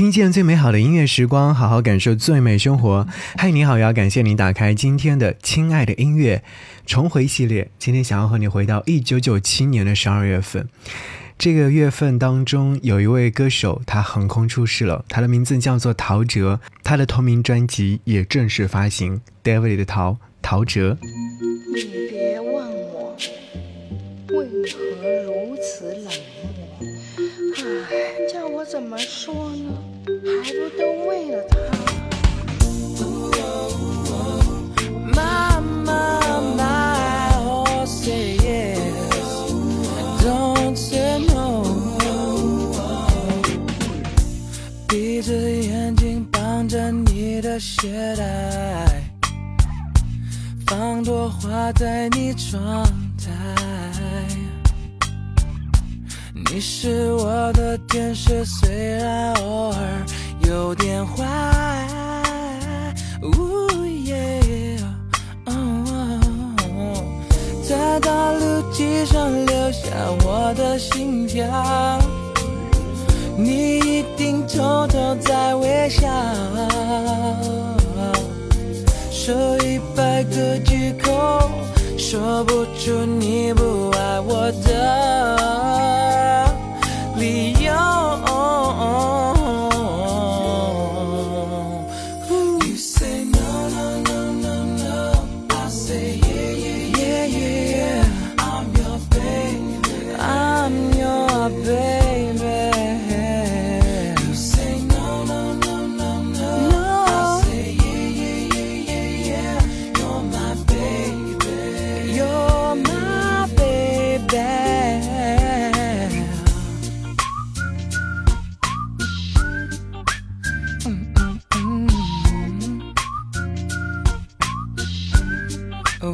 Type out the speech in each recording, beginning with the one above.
听见最美好的音乐时光，好好感受最美生活。嗨，你好，要感谢你打开今天的亲爱的音乐重回系列。今天想要和你回到一九九七年的十二月份，这个月份当中有一位歌手，他横空出世了，他的名字叫做陶喆，他的同名专辑也正式发行。David 的陶，陶喆。你别问我为何如此冷漠，唉，叫我怎么说呢？还不都为了他。闭着眼睛绑着你的鞋带，放朵花在你窗你是我的天使，虽然偶尔有点坏。呜耶，在大路机上留下我的心跳，你一定偷偷在微笑。说一百个借口，说不出你不爱我的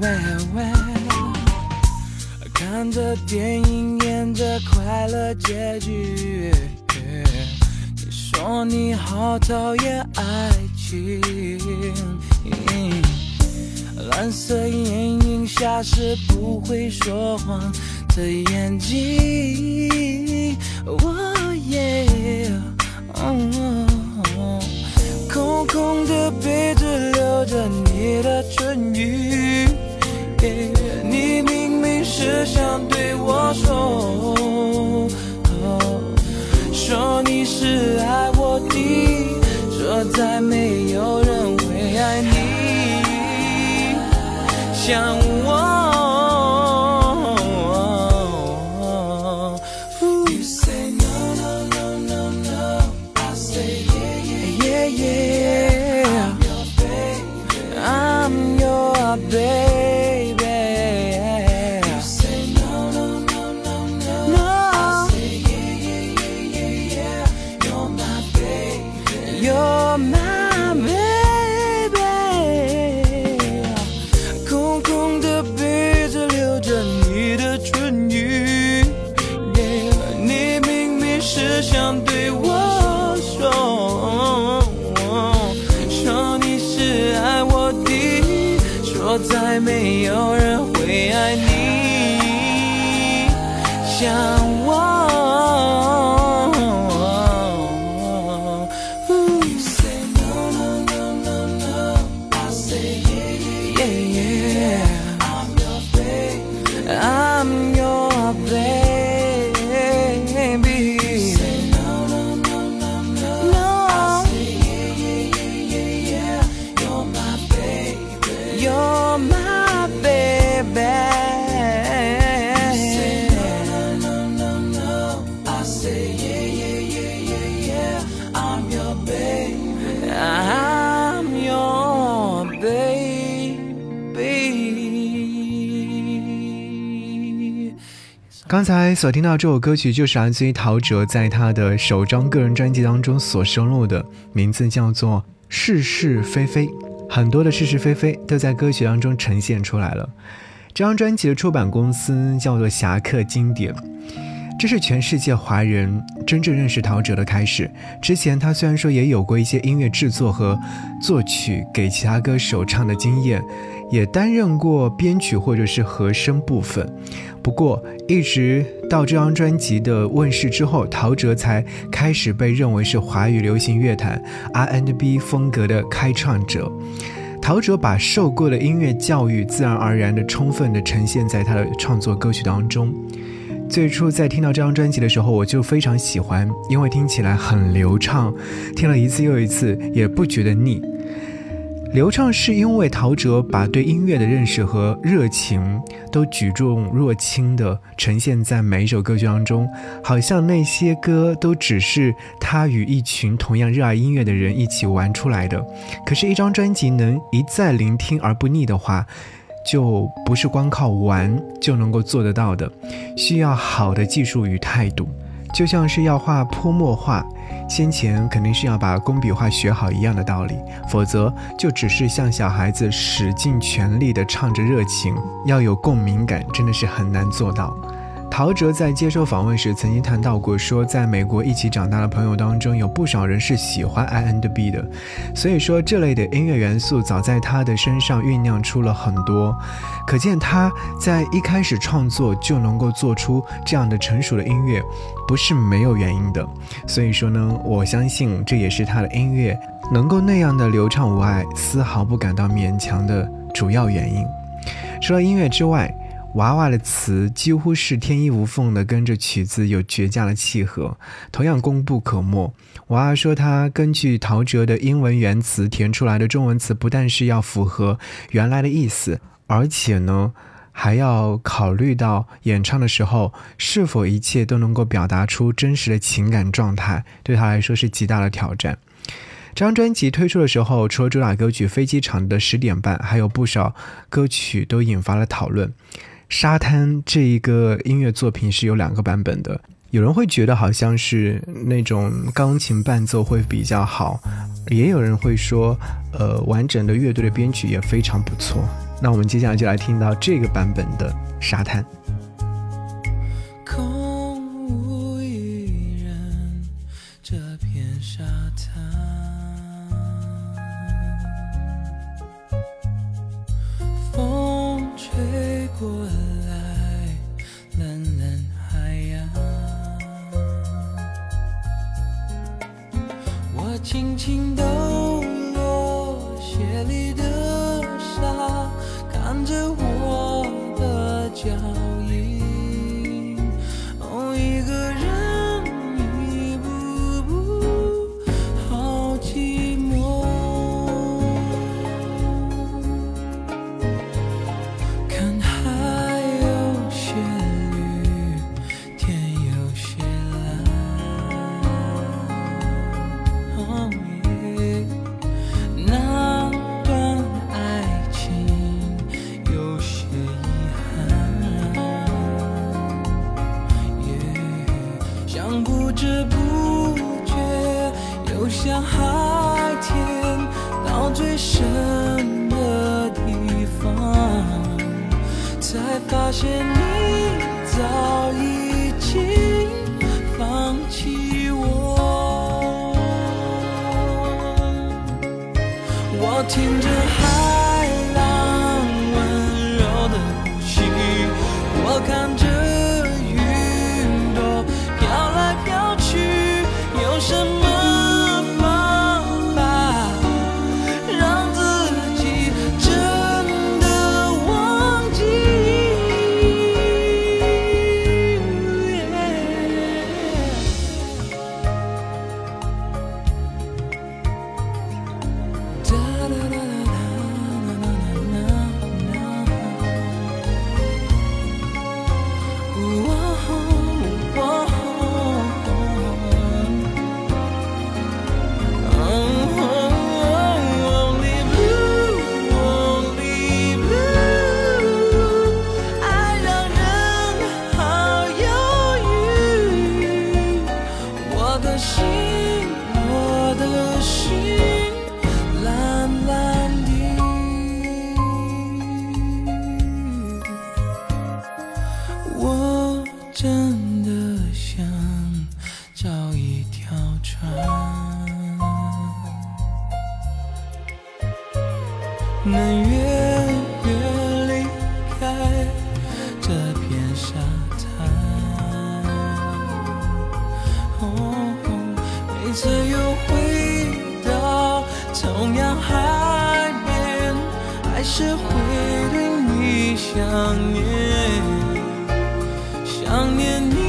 Well, well，看着电影演着快乐结局。你说你好讨厌爱情，蓝色眼影下是不会说谎的眼睛。哦耶，哦。空空的杯子留着你的唇语你明明是想对我说，刚才所听到这首歌曲，就是来自于陶喆在他的首张个人专辑当中所收录的，名字叫做《是是非非》。很多的是是非非都在歌曲当中呈现出来了。这张专辑的出版公司叫做侠客经典。这是全世界华人真正认识陶喆的开始。之前他虽然说也有过一些音乐制作和作曲给其他歌手唱的经验，也担任过编曲或者是和声部分。不过，一直到这张专辑的问世之后，陶喆才开始被认为是华语流行乐坛 R&B 风格的开创者。陶喆把受过的音乐教育自然而然地充分地呈现在他的创作歌曲当中。最初在听到这张专辑的时候，我就非常喜欢，因为听起来很流畅，听了一次又一次也不觉得腻。流畅是因为陶喆把对音乐的认识和热情都举重若轻地呈现在每一首歌曲当中，好像那些歌都只是他与一群同样热爱音乐的人一起玩出来的。可是，一张专辑能一再聆听而不腻的话，就不是光靠玩就能够做得到的，需要好的技术与态度，就像是要画泼墨画。先前肯定是要把工笔画学好一样的道理，否则就只是像小孩子使尽全力的唱着热情，要有共鸣感，真的是很难做到。陶喆在接受访问时曾经谈到过，说在美国一起长大的朋友当中，有不少人是喜欢 R&B 的，所以说这类的音乐元素早在他的身上酝酿出了很多，可见他在一开始创作就能够做出这样的成熟的音乐，不是没有原因的。所以说呢，我相信这也是他的音乐能够那样的流畅无碍，丝毫不感到勉强的主要原因。除了音乐之外，娃娃的词几乎是天衣无缝的跟着曲子有绝佳的契合，同样功不可没。娃娃说，他根据陶喆的英文原词填出来的中文词，不但是要符合原来的意思，而且呢，还要考虑到演唱的时候是否一切都能够表达出真实的情感状态，对他来说是极大的挑战。这张专辑推出的时候，除了主打歌曲《飞机场的十点半》，还有不少歌曲都引发了讨论。沙滩这一个音乐作品是有两个版本的，有人会觉得好像是那种钢琴伴奏会比较好，也有人会说，呃，完整的乐队的编曲也非常不错。那我们接下来就来听到这个版本的沙滩。轻轻抖落鞋里的沙，看着我的脚什么还是会对你想念，想念你。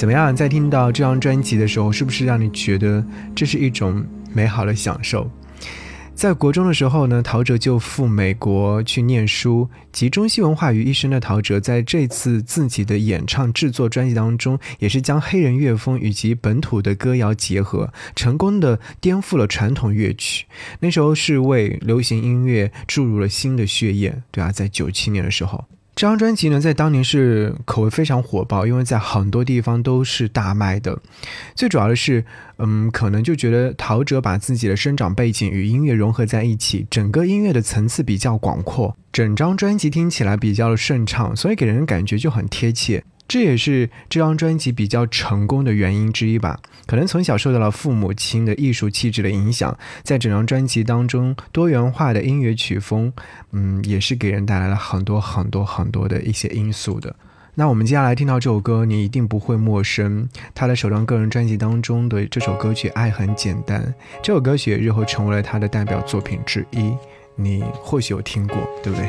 怎么样？在听到这张专辑的时候，是不是让你觉得这是一种美好的享受？在国中的时候呢，陶喆就赴美国去念书，集中西文化于一身的陶喆，在这次自己的演唱制作专辑当中，也是将黑人乐风以及本土的歌谣结合，成功的颠覆了传统乐曲。那时候是为流行音乐注入了新的血液，对啊，在九七年的时候。这张专辑呢，在当年是口味非常火爆，因为在很多地方都是大卖的。最主要的是，嗯，可能就觉得陶喆把自己的生长背景与音乐融合在一起，整个音乐的层次比较广阔，整张专辑听起来比较的顺畅，所以给人感觉就很贴切。这也是这张专辑比较成功的原因之一吧。可能从小受到了父母亲的艺术气质的影响，在整张专辑当中，多元化的音乐曲风，嗯，也是给人带来了很多很多很多的一些因素的。那我们接下来听到这首歌，你一定不会陌生。他的首张个人专辑当中的这首歌曲《爱很简单》，这首歌曲日后成为了他的代表作品之一。你或许有听过，对不对？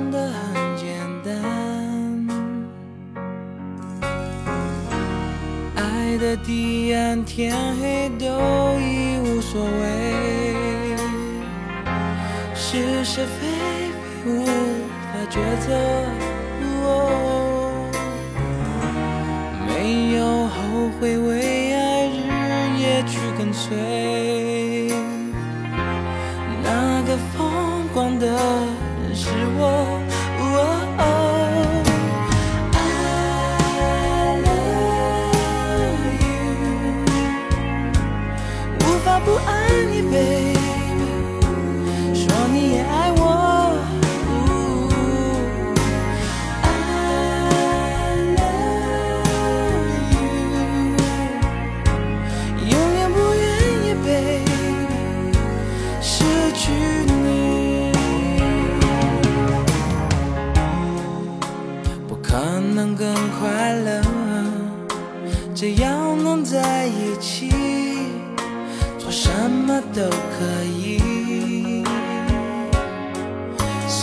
的地暗天黑都已无所谓，是是非非无法抉择。哦没有后悔，为爱日夜去跟随。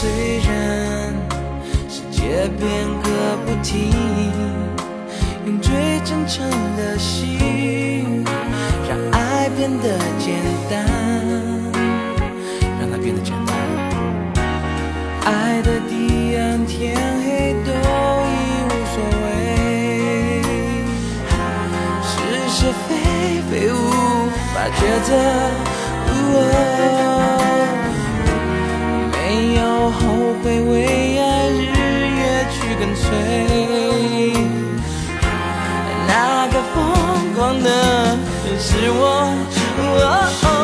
虽然世界变个不停，用最真诚的心，让爱变得简单，让它变得简单。爱的地暗天黑都已无所谓，是是非非无法抉择。哦我会，为爱日夜去跟随。那个疯狂的是我。哦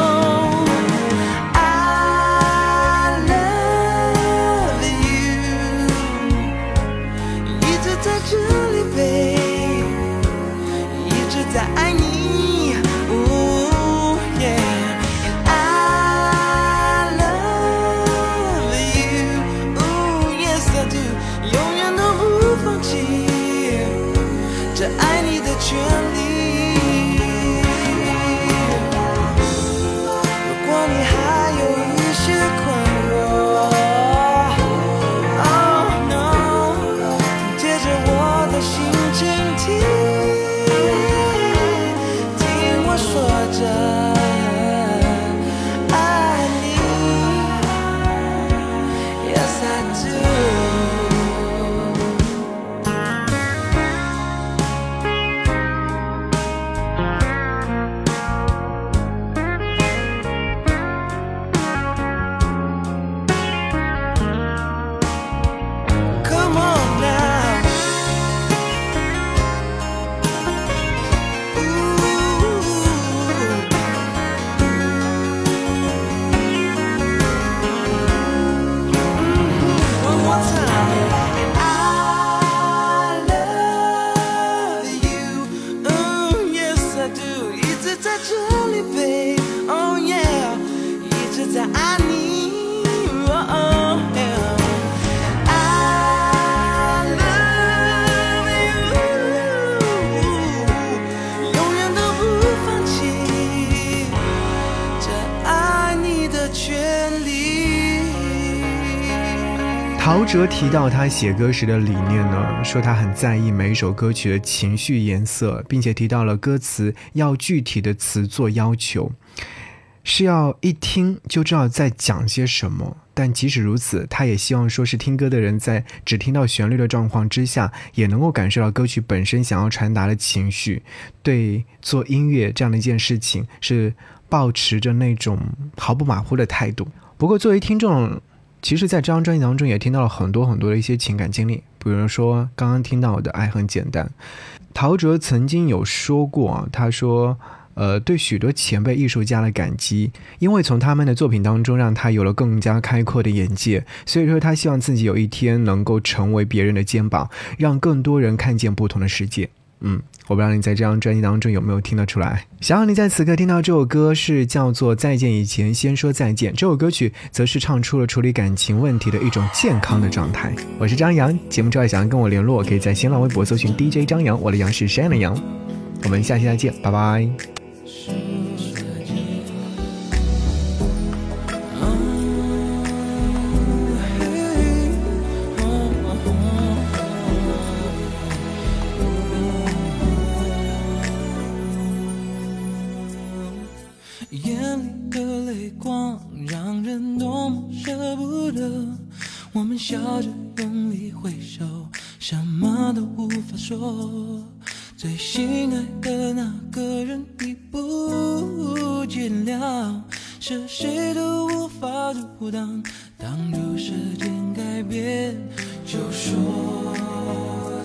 提到他写歌时的理念呢，说他很在意每一首歌曲的情绪颜色，并且提到了歌词要具体的词做要求，是要一听就知道在讲些什么。但即使如此，他也希望说是听歌的人在只听到旋律的状况之下，也能够感受到歌曲本身想要传达的情绪。对做音乐这样的一件事情，是保持着那种毫不马虎的态度。不过作为听众，其实，在这张专辑当中也听到了很多很多的一些情感经历，比如说刚刚听到的《爱很简单》，陶喆曾经有说过，他说，呃，对许多前辈艺术家的感激，因为从他们的作品当中让他有了更加开阔的眼界，所以说他希望自己有一天能够成为别人的肩膀，让更多人看见不同的世界。嗯，我不知道你在这张专辑当中有没有听得出来。想要你在此刻听到这首歌是叫做《再见以前先说再见》，这首歌曲则是唱出了处理感情问题的一种健康的状态。我是张扬，节目之外想要跟我联络，可以在新浪微博搜寻 DJ 张扬，我的杨是山的杨。我们下期再见，拜拜。我们笑着用力挥手，什么都无法说。最心爱的那个人已不见了，是谁都无法阻挡。挡住时间改变，就说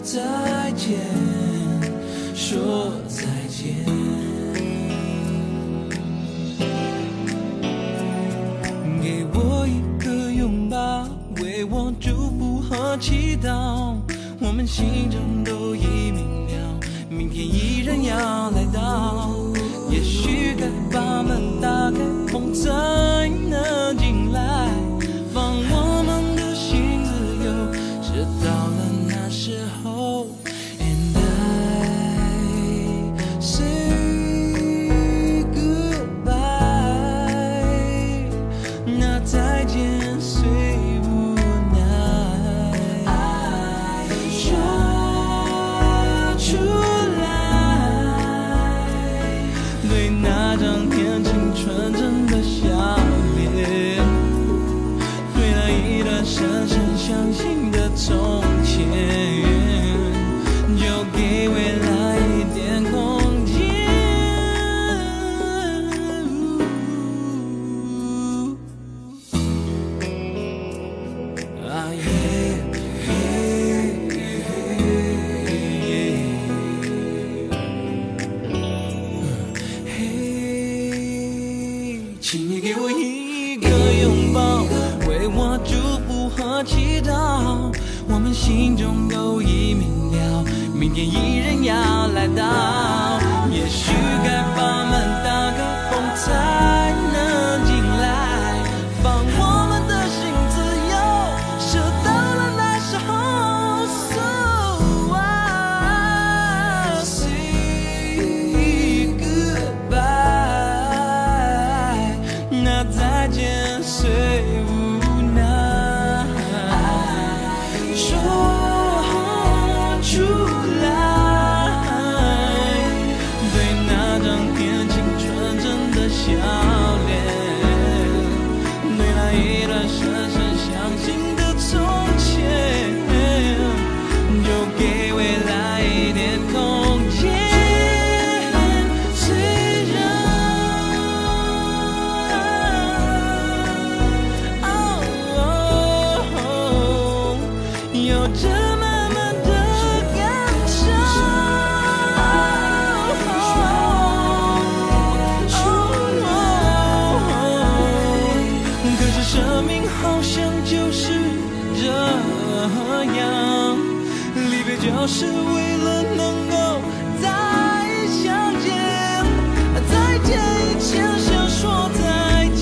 再见，说再见。为我祝福和祈祷。我们心中都已明了，明天依然要来到。就是为了能够再相见，在见以前先说再见。